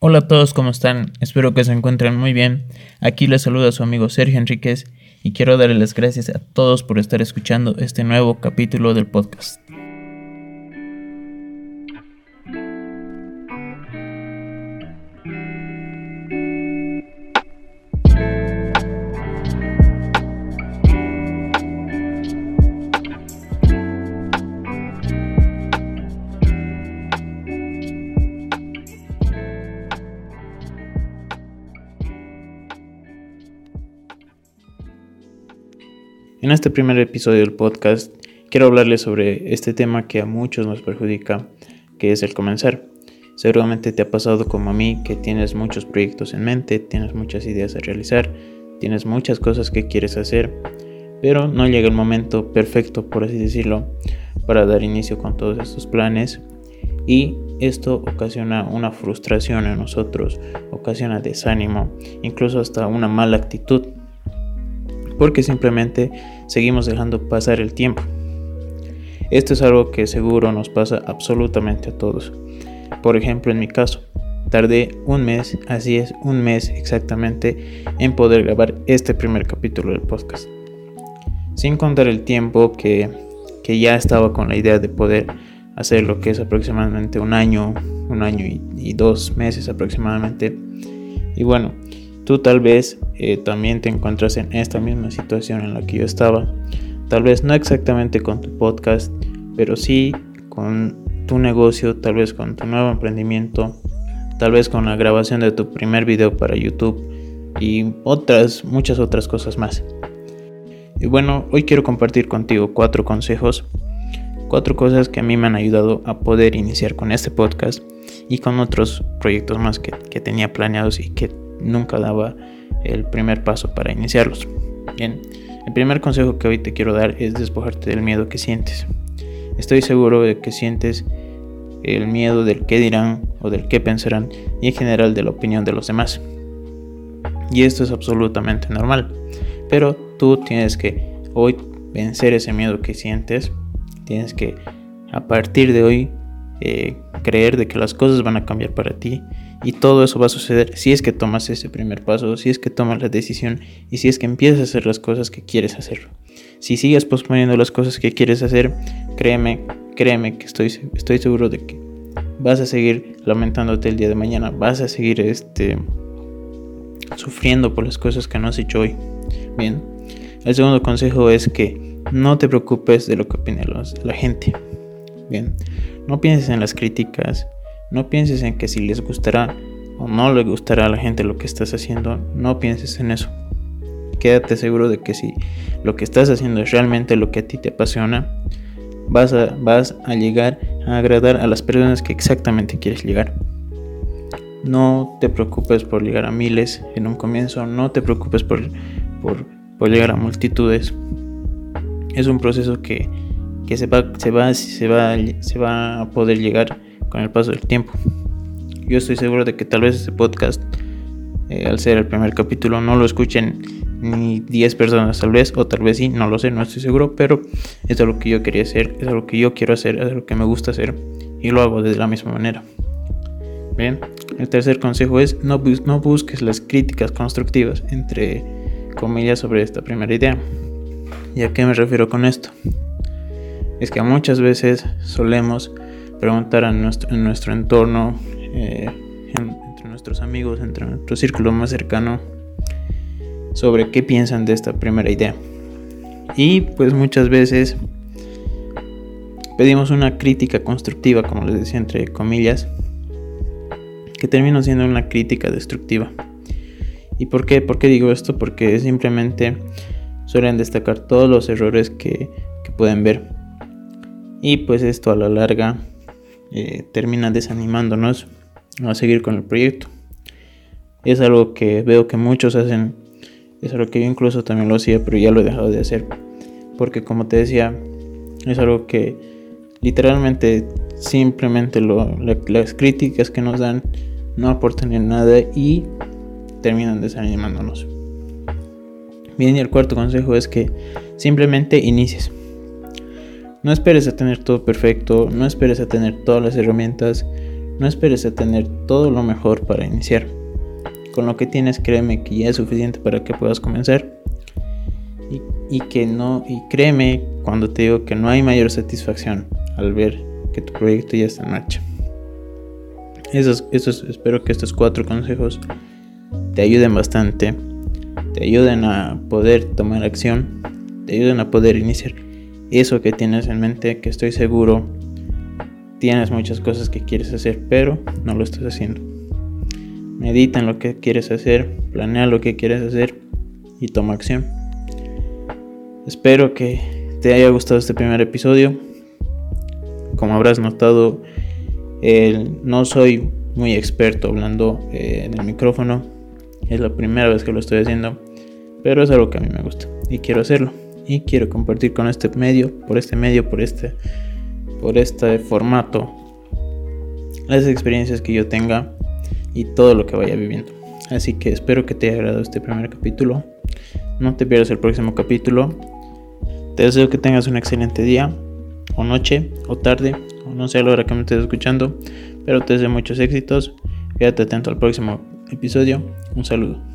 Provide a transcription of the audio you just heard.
Hola a todos, ¿cómo están? Espero que se encuentren muy bien. Aquí les saluda su amigo Sergio Enríquez y quiero darles las gracias a todos por estar escuchando este nuevo capítulo del podcast. En este primer episodio del podcast quiero hablarles sobre este tema que a muchos nos perjudica, que es el comenzar. Seguramente te ha pasado como a mí que tienes muchos proyectos en mente, tienes muchas ideas a realizar, tienes muchas cosas que quieres hacer, pero no llega el momento perfecto, por así decirlo, para dar inicio con todos estos planes y esto ocasiona una frustración en nosotros, ocasiona desánimo, incluso hasta una mala actitud porque simplemente seguimos dejando pasar el tiempo. Esto es algo que seguro nos pasa absolutamente a todos. Por ejemplo, en mi caso, tardé un mes, así es, un mes exactamente, en poder grabar este primer capítulo del podcast. Sin contar el tiempo que, ya estaba con la idea de poder hacer lo que es aproximadamente un año, un año y dos meses aproximadamente. Y bueno, Tú tal vez eh, también te encuentras en esta misma situación en la que yo estaba. Tal vez no exactamente con tu podcast, pero sí con tu negocio, tal vez con tu nuevo emprendimiento, tal vez con la grabación de tu primer video para YouTube y otras, muchas otras cosas más. Y bueno, hoy quiero compartir contigo cuatro consejos, cuatro cosas que a mí me han ayudado a poder iniciar con este podcast y con otros proyectos más que, que tenía planeados y que nunca daba el primer paso para iniciarlos. Bien, el primer consejo que hoy te quiero dar es despojarte del miedo que sientes. Estoy seguro de que sientes el miedo del qué dirán o del qué pensarán y en general de la opinión de los demás. Y esto es absolutamente normal. Pero tú tienes que hoy vencer ese miedo que sientes. Tienes que a partir de hoy eh, creer de que las cosas van a cambiar para ti y todo eso va a suceder si es que tomas ese primer paso, si es que tomas la decisión y si es que empiezas a hacer las cosas que quieres hacer. Si sigues posponiendo las cosas que quieres hacer, créeme, créeme que estoy, estoy seguro de que vas a seguir lamentándote el día de mañana, vas a seguir este, sufriendo por las cosas que no has hecho hoy. Bien, el segundo consejo es que no te preocupes de lo que opine la gente. Bien, no pienses en las críticas, no pienses en que si les gustará o no le gustará a la gente lo que estás haciendo, no pienses en eso. Quédate seguro de que si lo que estás haciendo es realmente lo que a ti te apasiona, vas a, vas a llegar a agradar a las personas que exactamente quieres llegar. No te preocupes por llegar a miles en un comienzo, no te preocupes por, por, por llegar a multitudes. Es un proceso que que se va, se va, se va, se va a poder llegar con el paso del tiempo. Yo estoy seguro de que tal vez este podcast, eh, al ser el primer capítulo, no lo escuchen ni 10 personas tal vez, o tal vez sí, no lo sé, no estoy seguro, pero es lo que yo quería hacer, es lo que yo quiero hacer, es lo que me gusta hacer y lo hago de la misma manera. Bien, el tercer consejo es no, no busques las críticas constructivas, entre comillas, sobre esta primera idea. ¿Y a qué me refiero con esto? Es que muchas veces solemos preguntar en nuestro, entorno, eh, entre nuestros amigos, entre nuestro círculo más cercano, sobre qué piensan de esta primera idea. Y pues muchas veces pedimos una crítica constructiva, como les decía entre comillas, que termina siendo una crítica destructiva. ¿Y por qué? ¿Por qué digo esto? Porque simplemente suelen destacar todos los errores que, que pueden ver y pues esto a la larga eh, termina desanimándonos a seguir con el proyecto. Es algo que veo que muchos hacen, es algo que yo incluso también lo hacía, pero ya lo he dejado de hacer. Porque como te decía, es algo que literalmente simplemente las críticas que nos dan no aportan en nada y terminan desanimándonos. Bien, y el cuarto consejo es que simplemente inicies. No esperes a tener todo perfecto, no esperes a tener todas las herramientas, No esperes a tener todo lo mejor para iniciar. Con lo que tienes, créeme que ya es suficiente para que puedas comenzar. Y, que no, y créeme cuando te digo que no hay mayor satisfacción al ver que tu proyecto ya está en marcha. Esos, espero que estos cuatro consejos te ayuden bastante, te ayuden a poder tomar acción, te ayuden a poder iniciar eso que tienes en mente, que estoy seguro tienes muchas cosas que quieres hacer, pero no lo estás haciendo. Medita en lo que quieres hacer, planea lo que quieres hacer y toma acción. Espero que te haya gustado este primer episodio. Como habrás notado, no soy muy experto hablando eh, en el micrófono. Es la primera vez que lo estoy haciendo, pero es algo que a mí me gusta y quiero hacerlo. Y quiero compartir con este medio, por este medio, por este por este formato las experiencias que yo tenga y todo lo que vaya viviendo. Así que espero que te haya agradado este primer capítulo. No te pierdas el próximo capítulo. Te deseo que tengas un excelente día, o noche, o tarde, o no sé a la hora que me estés escuchando, pero te deseo muchos éxitos. Quédate atento al próximo episodio. Un saludo.